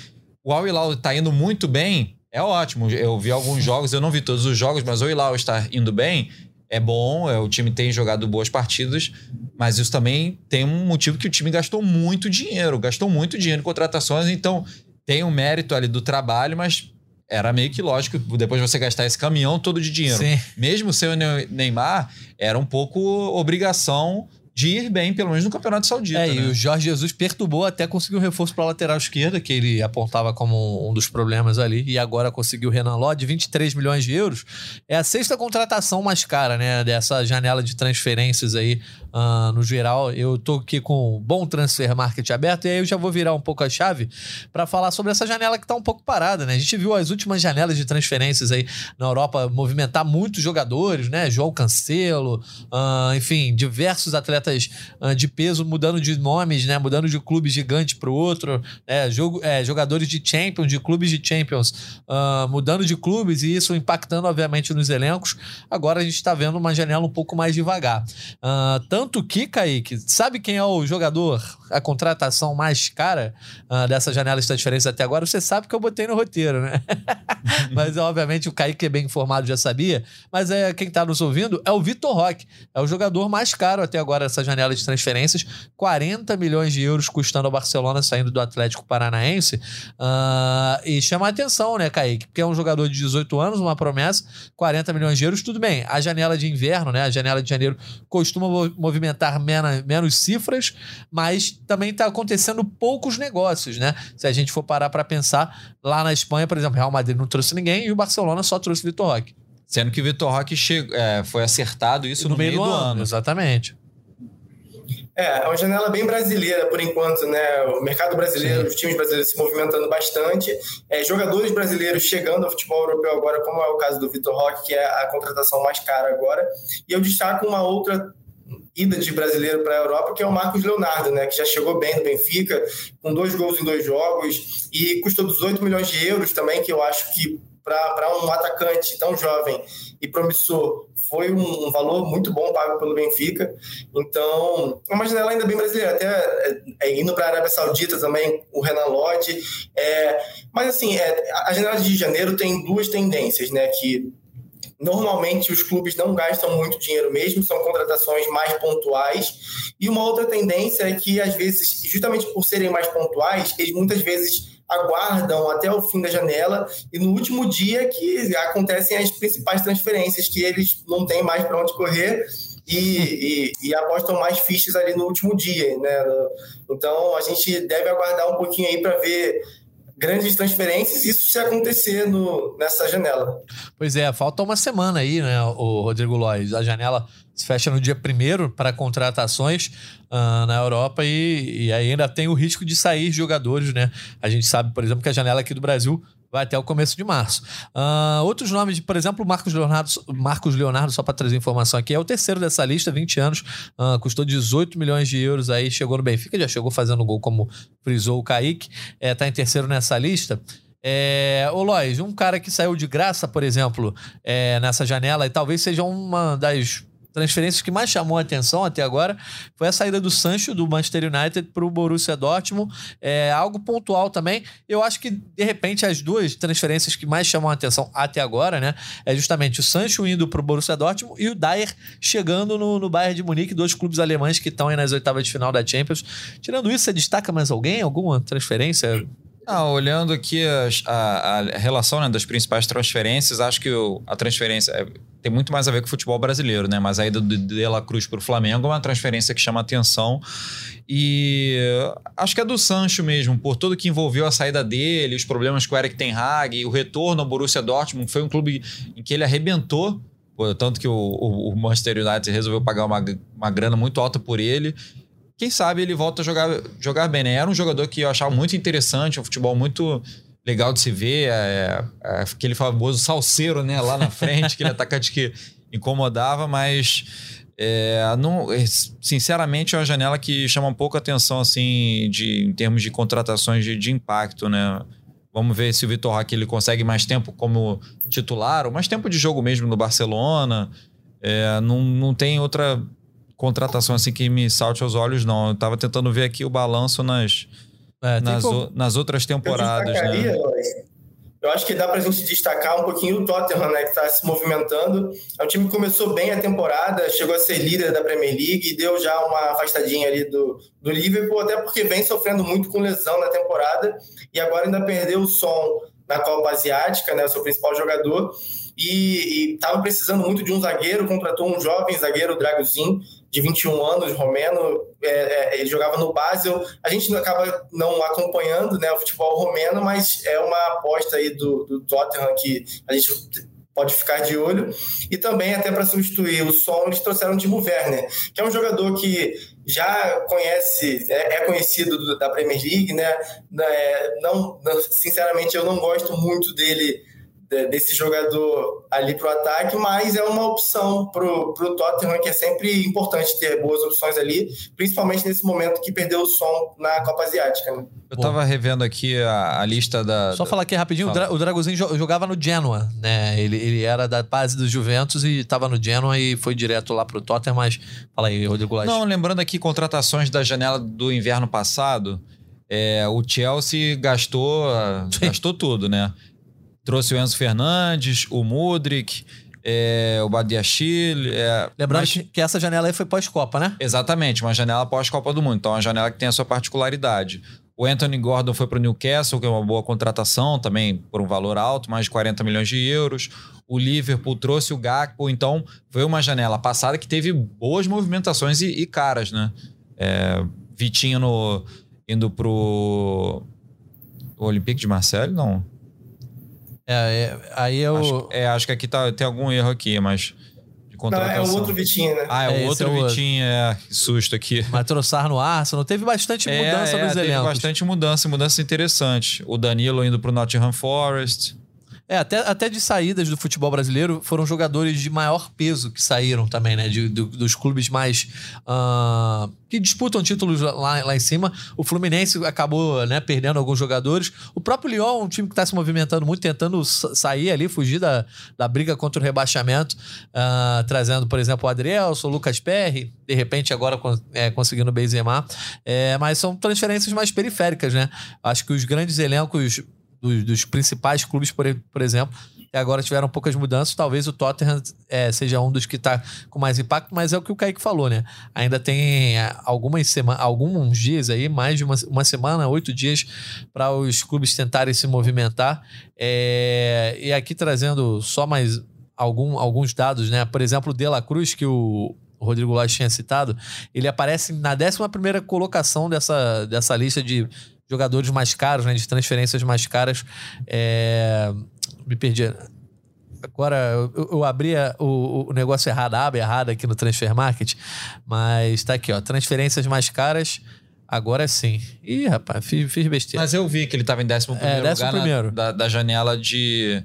o Al Hilal está indo muito bem, é ótimo. Eu vi alguns jogos, eu não vi todos os jogos, mas o Hilal está indo bem, é bom, é, o time tem jogado boas partidas, mas isso também tem um motivo que o time gastou muito dinheiro, gastou muito dinheiro em contratações, então tem um mérito ali do trabalho, mas era meio que lógico, depois você gastar esse caminhão todo de dinheiro. Sim. Mesmo sem o Neymar, era um pouco obrigação de ir bem, pelo menos no Campeonato Saudita. É, né? e o Jorge Jesus perturbou até conseguir um reforço para a lateral esquerda, que ele apontava como um dos problemas ali, e agora conseguiu o Renan Lodge, 23 milhões de euros. É a sexta contratação mais cara, né, dessa janela de transferências aí, uh, no geral. Eu tô aqui com um bom transfer market aberto, e aí eu já vou virar um pouco a chave para falar sobre essa janela que está um pouco parada, né? A gente viu as últimas janelas de transferências aí na Europa movimentar muitos jogadores, né? João Cancelo, uh, enfim, diversos atletas uh, de peso mudando de nomes, né? Mudando de clube gigante para o outro, é, jogo, é, jogadores de Champions, de clubes de Champions, mudando de clubes e isso impactando, obviamente, nos elencos. Agora a gente está vendo uma janela um pouco mais devagar. Uh, tanto que, Kaique, sabe quem é o jogador, a contratação mais cara dessa janela de transferência até agora? Você sabe que eu botei no roteiro, né? mas, obviamente, o Kaique, que é bem informado, já sabia. Mas é quem está nos ouvindo é o Vitor Roque. É o jogador mais caro até agora essa janela de transferências, 40 milhões de euros custando ao Barcelona saindo do Atlético Paranaense. Uh, e chama a atenção, né, Kaique? Porque é um jogador de 18 anos, uma promessa, 40 milhões de euros, tudo bem. A janela de inverno, né, a janela de janeiro, costuma movimentar menos, menos cifras, mas também está acontecendo poucos negócios, né? Se a gente for parar para pensar, lá na Espanha, por exemplo, Real Madrid não trouxe ninguém e o Barcelona só trouxe Vitor Roque. Sendo que o Vitor Roque chegou, é, foi acertado isso no, no meio, meio, do, do ano. ano. Exatamente. É, é uma janela bem brasileira por enquanto, né? O mercado brasileiro, Sim. os times brasileiros se movimentando bastante, é, jogadores brasileiros chegando ao futebol europeu agora, como é o caso do Vitor Roque, que é a contratação mais cara agora. E eu destaco uma outra ida de brasileiro para a Europa, que é o Marcos Leonardo, né, que já chegou bem no Benfica, com dois gols em dois jogos, e custou 18 milhões de euros também, que eu acho que para um atacante tão jovem e promissor foi um, um, valor muito bom pago pelo Benfica. Então, é uma janela ainda bem brasileira, até é, é, indo para a Arábia Saudita também, o Renan Lodge. É, mas, assim, é, a janela de janeiro tem duas tendências, né? Que normalmente os clubes não gastam muito dinheiro mesmo, são contratações mais pontuais. E uma outra tendência é que, às vezes, justamente por serem mais pontuais, eles muitas vezes aguardam até o fim da janela e no último dia que acontecem as principais transferências, que eles não têm mais para onde correr e, e, e, apostam mais fichas ali no último dia, né? Então a gente deve aguardar um pouquinho aí para ver grandes transferências, isso se acontecer no, nessa janela. Pois é, falta uma semana aí, né, o Rodrigo Lois. A janela se fecha no dia primeiro para contratações uh, na Europa e, e ainda tem o risco de sair jogadores, né? A gente sabe, por exemplo, que a janela aqui do Brasil vai até o começo de março. Uh, outros nomes, por exemplo, Marcos Leonardo, Marcos Leonardo só para trazer informação aqui, é o terceiro dessa lista, 20 anos, uh, custou 18 milhões de euros aí, chegou no Benfica, já chegou fazendo gol como frisou o Kaique, é, tá em terceiro nessa lista. É, ô Lois, um cara que saiu de graça, por exemplo, é, nessa janela, e talvez seja uma das transferências que mais chamou a atenção até agora foi a saída do Sancho do Manchester United para o Borussia Dortmund. É algo pontual também. Eu acho que, de repente, as duas transferências que mais chamam a atenção até agora, né? É justamente o Sancho indo para o Borussia Dortmund e o Dyer chegando no, no Bayern de Munique, dois clubes alemães que estão aí nas oitavas de final da Champions. Tirando isso, você destaca mais alguém? Alguma transferência? Ah, olhando aqui a, a, a relação né, das principais transferências, acho que o, a transferência é, tem muito mais a ver com o futebol brasileiro, né? Mas a ida do De La Cruz para o Flamengo é uma transferência que chama atenção. E acho que é do Sancho mesmo, por tudo que envolveu a saída dele, os problemas com o Eric Ten Hag, o retorno ao Borussia Dortmund, foi um clube em que ele arrebentou tanto que o, o, Manchester United resolveu pagar uma, uma grana muito alta por ele quem sabe ele volta a jogar, jogar bem, né? Era um jogador que eu achava muito interessante, um futebol muito legal de se ver, é, é, aquele famoso salseiro, né, lá na frente, aquele atacante que incomodava, mas é, não, é, sinceramente é uma janela que chama um pouco a atenção, assim, de, em termos de contratações de, de impacto, né? Vamos ver se o Vitor Roque ele consegue mais tempo como titular, ou mais tempo de jogo mesmo no Barcelona. É, não, não tem outra contratação assim que me salte aos olhos, não. Eu tava tentando ver aqui o balanço nas, é, nas, o, nas outras temporadas. Eu, né? eu acho que dá pra gente destacar um pouquinho o Tottenham, né, que tá se movimentando. É um time que começou bem a temporada, chegou a ser líder da Premier League e deu já uma afastadinha ali do, do Liverpool, até porque vem sofrendo muito com lesão na temporada e agora ainda perdeu o som na Copa Asiática, né, o seu principal jogador. E estava precisando muito de um zagueiro, contratou um jovem zagueiro, o Dragozinho, de 21 anos, romeno, é, é, ele jogava no Basel. A gente acaba não acompanhando né, o futebol romeno, mas é uma aposta aí do, do Tottenham que a gente pode ficar de olho. E também, até para substituir o som, eles trouxeram o Timo Werner, que é um jogador que já conhece, é, é conhecido do, da Premier League, né? É, não, sinceramente, eu não gosto muito dele desse jogador ali para o ataque, mas é uma opção para o Tottenham, que é sempre importante ter boas opções ali, principalmente nesse momento que perdeu o som na Copa Asiática. Né? Eu estava revendo aqui a, a, lista da. Só falar aqui rapidinho: Fala. o, Dra o jogava no Genoa, né? Ele, ele era da base do Juventus e estava no Genoa e foi direto lá para o Tottenham, mas fala aí, Rodrigo Lage. Não, lembrando aqui contratações da janela do inverno passado. É, o Chelsea gastou, gastou tudo, né? Trouxe o Enzo Fernandes, o Mudrik, é, o Badiachil. É, Lembrando mas... que essa janela aí foi pós-Copa, né? Exatamente, uma janela pós-Copa do Mundo. Então, é uma janela que tem a sua particularidade. O Anthony Gordon foi para o Newcastle, que é uma boa contratação, também por um valor alto, mais de 40 milhões de euros. O Liverpool trouxe o Gakpo, então foi uma janela passada que teve boas movimentações e, e caras, né? É, Vitinho no, indo pro o Olympique de Marseille, não. É, é aí eu. Acho, é, acho que aqui tá, tem algum erro aqui, mas. Não, é o outro Vitinho, né? Ah, é, o é, outro é Vitinho, é. Que susto aqui. Mas Troçar no Arsenal. Teve bastante é, mudança é, nos teve elencos. bastante mudança, mudança interessante. O Danilo indo pro Nottingham Forest. É, até, até de saídas do futebol brasileiro foram jogadores de maior peso que saíram também, né? De, do, dos clubes mais. Uh, que disputam títulos lá, lá em cima. O Fluminense acabou né, perdendo alguns jogadores. O próprio Lyon, um time que está se movimentando muito, tentando sair ali, fugir da, da briga contra o rebaixamento, uh, trazendo, por exemplo, o Adrielson, o Lucas Perry, de repente agora é, conseguindo o Benzema. É, mas são transferências mais periféricas, né? Acho que os grandes elencos dos, dos principais clubes, por, por exemplo, e agora tiveram poucas mudanças. Talvez o Tottenham é, seja um dos que está com mais impacto, mas é o que o Kaique falou, né? Ainda tem é, algumas semanas, alguns dias aí, mais de uma, uma semana, oito dias, para os clubes tentarem se movimentar. É, e aqui trazendo só mais algum, alguns dados, né? Por exemplo, o De La Cruz, que o, Rodrigo Lage tinha citado, ele aparece na 11 colocação dessa, dessa lista de jogadores mais caros, né, de transferências mais caras. É... Me perdi. Agora, eu, eu abri o, o, negócio errado, a aba errada aqui no Transfer Market, mas tá aqui, ó. Transferências mais caras. Agora sim. Ih, rapaz, fiz, fiz besteira. Mas eu vi que ele estava em 11 primeiro é, lugar primeiro. Na, da, da janela de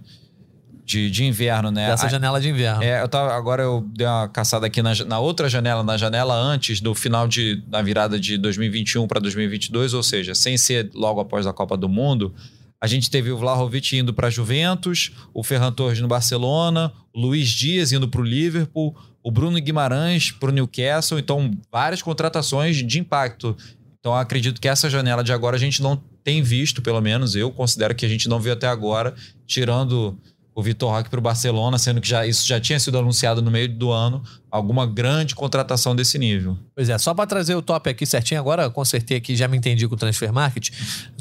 de, de inverno, né? Dessa janela de inverno. É, eu tava, agora eu dei uma caçada aqui na, na outra janela, na janela antes do final de, da virada de 2021 para 2022, ou seja, sem ser logo após a Copa do Mundo. A gente teve o Vlahovic indo para Juventus, o Ferran Torres no Barcelona, o Luiz Dias indo para o Liverpool, o Bruno Guimarães para o Newcastle. Então, várias contratações de impacto. Então, acredito que essa janela de agora a gente não tem visto, pelo menos eu considero que a gente não viu até agora, tirando o Vitor Roque para o Barcelona, sendo que já, isso já tinha sido anunciado no meio do ano, alguma grande contratação desse nível. Pois é, só para trazer o top aqui certinho, agora consertei aqui, já me entendi com o Transfer Market.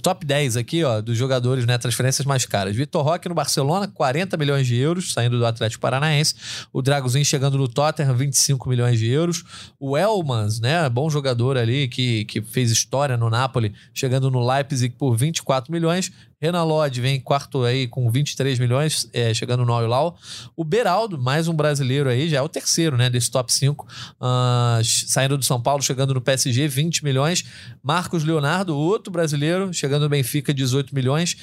Top 10 aqui, ó, dos jogadores, né, transferências mais caras. Vitor Roque no Barcelona, 40 milhões de euros, saindo do Atlético Paranaense. O Dragozinho chegando no Tottenham, 25 milhões de euros. O Elmans, né, bom jogador ali, que, que fez história no Napoli, chegando no Leipzig por 24 milhões. Renan Lodge vem quarto aí com 23 milhões, é, chegando no Al O Beraldo, mais um brasileiro aí, já é o terceiro, né, desse top 5, uh, ah, saindo do São Paulo, chegando no PSG, 20 milhões. Marcos Leonardo, outro brasileiro, chegando no Benfica, 18 milhões.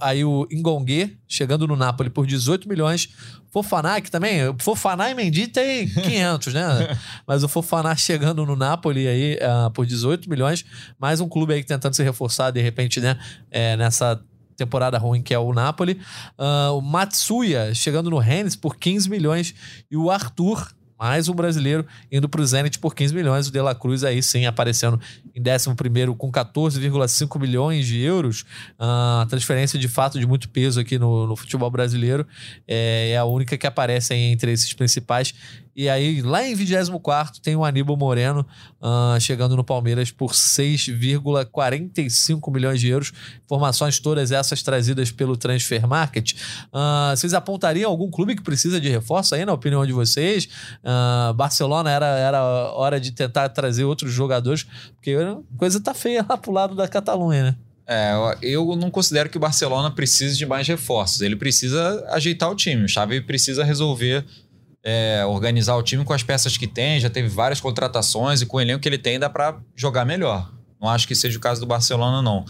Aí o Ingongue, chegando no Napoli por 18 milhões. Fofaná, que também, Fofaná e Mendy tem 500, né? Mas o Fofaná chegando no Napoli aí uh, por 18 milhões. Mais um clube aí tentando se reforçar, de repente, né? É, nessa temporada ruim, que é o Napoli. Uh, o Matsuya chegando no Rennes por 15 milhões. E o Arthur mais um brasileiro indo para o Zenit por 15 milhões. O De La Cruz aí sim aparecendo em 11 com 14,5 milhões de euros. A uh, transferência de fato de muito peso aqui no, no futebol brasileiro. É, é, a única que aparece entre esses principais. E aí, lá em 24 tem o Aníbal Moreno uh, chegando no Palmeiras por 6,45 milhões de euros. Informações todas essas trazidas pelo Transfer Market. Uh, vocês apontariam algum clube que precisa de reforço aí, na opinião de vocês? Uh, Barcelona era, era hora de tentar trazer outros jogadores, porque a coisa tá feia lá pro lado da Catalunha, né? É, eu não considero que o Barcelona precise de mais reforços. Ele precisa ajeitar o time. O Xavi precisa resolver é, organizar o time com as peças que tem, já teve várias contratações e com o elenco que ele tem dá para jogar melhor. Não acho que seja o caso do Barcelona, não.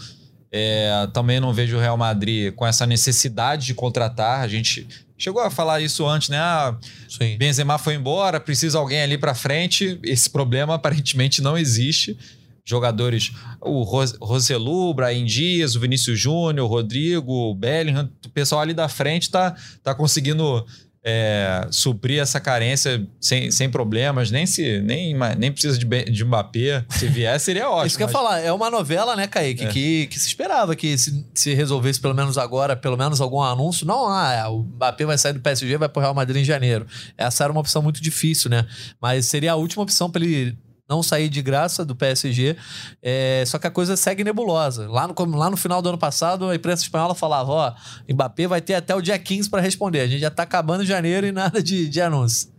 É, também não vejo o Real Madrid com essa necessidade de contratar. A gente chegou a falar isso antes, né? Ah, Sim. Benzema foi embora, precisa alguém ali para frente. Esse problema aparentemente não existe. Jogadores, o Roselu, Brian Dias, o Vinícius Júnior, o Rodrigo, o Bellingham, o pessoal ali da frente tá, tá conseguindo é, suprir essa carência sem, sem problemas, nem se nem, nem precisa de, de Mbappé. Se vier, seria ótimo. Isso que eu ia falar, é uma novela, né, Kaique, é. que, que se esperava que se, se resolvesse pelo menos agora, pelo menos algum anúncio. Não, ah, o Mbappé vai sair do PSG vai pro Real Madrid em janeiro. Essa era uma opção muito difícil, né? Mas seria a última opção para ele não sair de graça do PSG. É, só que a coisa segue nebulosa. Lá no, lá no final do ano passado, a imprensa espanhola falava: ó, Mbappé vai ter até o dia 15 para responder. A gente já tá acabando janeiro e nada de, de anúncio.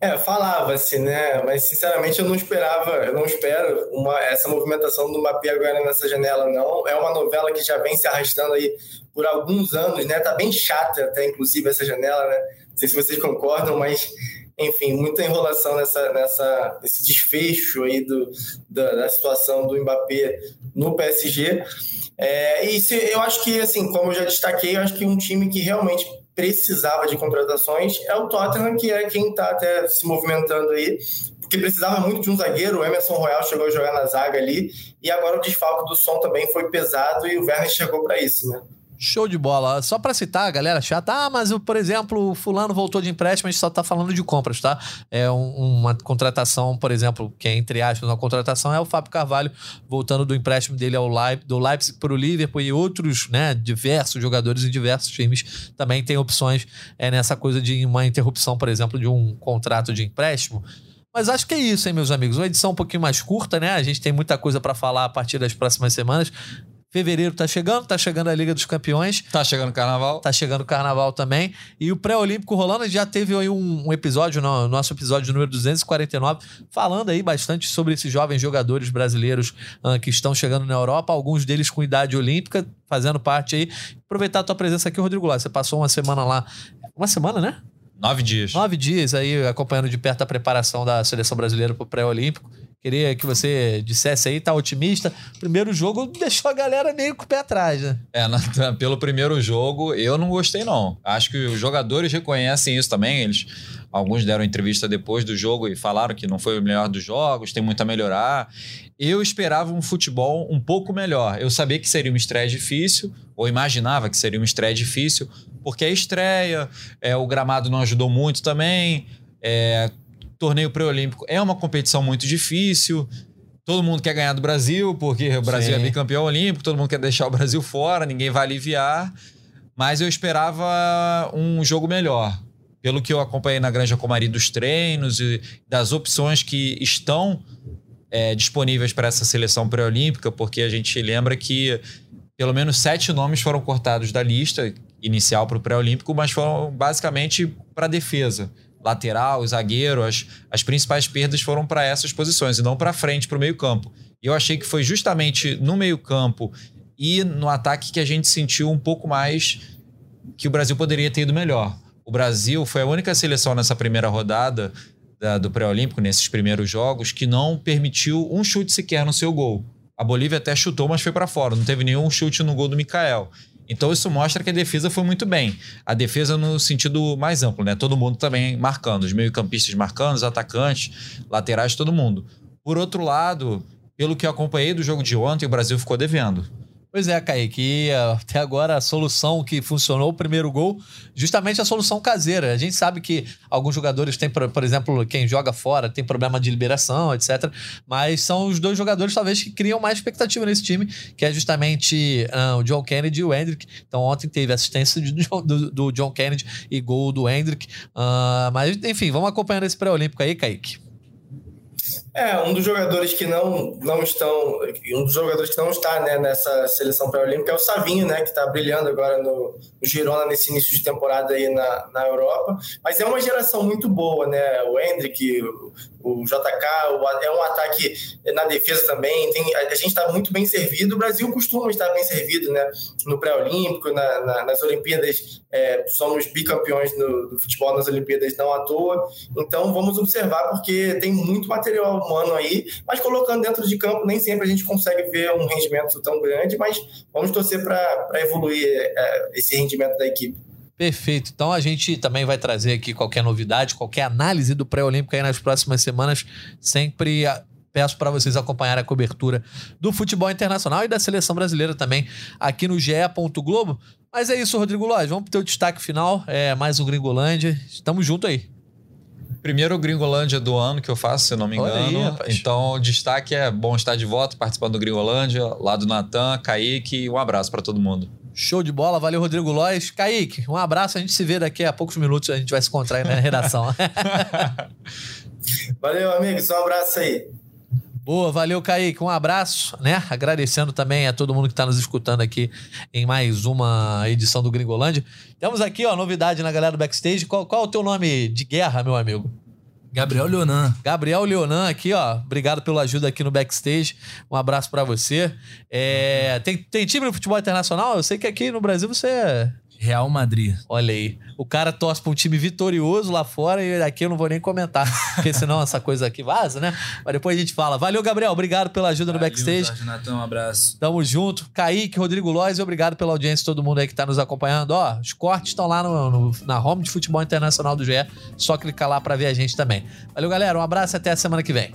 É, falava-se, né? Mas sinceramente eu não esperava, eu não espero uma, essa movimentação do Mbappé agora nessa janela, não. É uma novela que já vem se arrastando aí por alguns anos, né? Tá bem chata até, inclusive, essa janela, né? Não sei se vocês concordam, mas enfim, muita enrolação nessa, nessa, nesse desfecho aí do, da, da situação do Mbappé no PSG. É, e se, eu acho que, assim, como eu já destaquei, eu acho que um time que realmente precisava de contratações é o Tottenham, que é quem está até se movimentando aí, porque precisava muito de um zagueiro. O Emerson Royal chegou a jogar na zaga ali, e agora o desfalque do som também foi pesado e o Werner chegou para isso, né? Show de bola. Só para citar, galera chata, ah, mas por exemplo, o fulano voltou de empréstimo, a gente só tá falando de compras, tá? É um, uma contratação, por exemplo, que é entre aspas uma contratação, é o Fábio Carvalho voltando do empréstimo dele ao Leipzig, do Leipzig para o Liverpool e outros, né, diversos jogadores em diversos times também tem opções é, nessa coisa de uma interrupção, por exemplo, de um contrato de empréstimo. Mas acho que é isso, hein, meus amigos. Uma edição um pouquinho mais curta, né? A gente tem muita coisa para falar a partir das próximas semanas. Fevereiro tá chegando, tá chegando a Liga dos Campeões. Tá chegando o Carnaval. Tá chegando o Carnaval também. E o Pré-Olímpico rolando, já teve aí um, um, episódio, no nosso episódio número 249, falando aí bastante sobre esses jovens jogadores brasileiros uh, que estão chegando na Europa, alguns deles com idade olímpica, fazendo parte aí. Aproveitar a tua presença aqui, Rodrigo Lá. Você passou uma semana lá. Uma semana, né? Nove dias. Nove dias aí, acompanhando de perto a preparação da seleção brasileira para o pré-olímpico. Queria que você dissesse aí, tá otimista. Primeiro jogo deixou a galera meio com o pé atrás, né? É, pelo primeiro jogo, eu não gostei, não. Acho que os jogadores reconhecem isso também. Eles, alguns deram entrevista depois do jogo e falaram que não foi o melhor dos jogos, tem muito a melhorar. Eu esperava um futebol um pouco melhor. Eu sabia que seria uma estreia difícil, ou imaginava que seria uma estreia difícil, porque a estreia, é, o gramado não ajudou muito também. É, torneio pré-olímpico é uma competição muito difícil. Todo mundo quer ganhar do Brasil, porque o Brasil é Sim. é bicampeão olímpico, todo mundo quer deixar o Brasil fora, ninguém vai aliviar. Mas eu esperava um jogo melhor. Pelo que eu acompanhei na Granja Comari dos treinos e das opções que estão é, disponíveis para essa seleção pré-olímpica, porque a gente lembra que pelo menos sete nomes foram cortados da lista inicial para o pré-olímpico, mas foram basicamente para defesa lateral, zagueiro, as, as principais perdas foram para essas posições e não para frente, para o meio-campo. E eu achei que foi justamente no meio-campo e no ataque que a gente sentiu um pouco mais que o Brasil poderia ter ido melhor. O Brasil foi a única seleção nessa primeira rodada da, do pré-olímpico, nesses primeiros jogos, que não permitiu um chute sequer no seu gol. A Bolívia até chutou, mas foi para fora. Não teve nenhum chute no gol do Mikael. Então isso mostra que a defesa foi muito bem. A defesa no sentido mais amplo, né? Todo mundo também marcando, os meio-campistas marcando, os atacantes, laterais, todo mundo. Por outro lado, pelo que eu acompanhei do jogo de ontem, o Brasil ficou devendo. Pois é, Kaique. E até agora a solução que funcionou o primeiro gol, justamente a solução caseira. A gente sabe que alguns jogadores têm, por exemplo, quem joga fora tem problema de liberação, etc. Mas são os dois jogadores, talvez, que criam mais expectativa nesse time, que é justamente uh, o John Kennedy e o Hendrick. Então, ontem teve assistência do, do, do John Kennedy e gol do Hendrick. Uh, mas, enfim, vamos acompanhando esse pré-olímpico aí, Kaique. É, um dos jogadores que não, não estão, um dos jogadores que não está né, nessa seleção pré-olímpica é o Savinho, né, que está brilhando agora no, no, Girona nesse início de temporada aí na, na Europa. Mas é uma geração muito boa, né? O Hendrick, o JK, o, é um ataque na defesa também. Tem, a, a gente está muito bem servido. O Brasil costuma estar bem servido, né? No pré-olímpico, na, na, nas Olimpíadas, é, somos bicampeões do, do futebol nas Olimpíadas não à toa. Então vamos observar porque tem muito material humano aí, mas colocando dentro de campo nem sempre a gente consegue ver um rendimento tão grande, mas vamos torcer para evoluir é, esse rendimento da equipe. Perfeito. Então a gente também vai trazer aqui qualquer novidade, qualquer análise do pré-olímpico aí nas próximas semanas. Sempre peço para vocês acompanharem a cobertura do futebol internacional e da seleção brasileira também aqui no GE. Globo. Mas é isso, Rodrigo Lóis. Vamos pro teu destaque final. É mais um Gringolândia. Estamos junto aí. Primeiro Gringolândia do ano que eu faço, se não me engano. Aí, então, o destaque é bom estar de volta, participando do Gringolândia, lá do Natan, Kaique. Um abraço para todo mundo. Show de bola, valeu Rodrigo Lois. Kaique, um abraço, a gente se vê daqui a poucos minutos, a gente vai se encontrar aí na redação. Valeu, amigos. Um abraço aí. Boa, valeu, Kaique. Um abraço, né? Agradecendo também a todo mundo que está nos escutando aqui em mais uma edição do Gringolândia. Temos aqui, ó, novidade na galera do backstage. Qual, qual é o teu nome de guerra, meu amigo? Gabriel Leonan. Gabriel Leonan aqui, ó. Obrigado pela ajuda aqui no backstage. Um abraço para você. É, tem, tem time no futebol internacional? Eu sei que aqui no Brasil você Real Madrid. Olha aí. O cara torce pra um time vitorioso lá fora e aqui eu não vou nem comentar. Porque senão essa coisa aqui vaza, né? Mas depois a gente fala. Valeu, Gabriel. Obrigado pela ajuda Valeu, no backstage. Jorge um abraço. Tamo junto. Kaique, Rodrigo Lois, obrigado pela audiência, todo mundo aí que tá nos acompanhando. Ó, os cortes estão lá no, no, na home de futebol internacional do GE. Só clicar lá pra ver a gente também. Valeu, galera. Um abraço e até a semana que vem.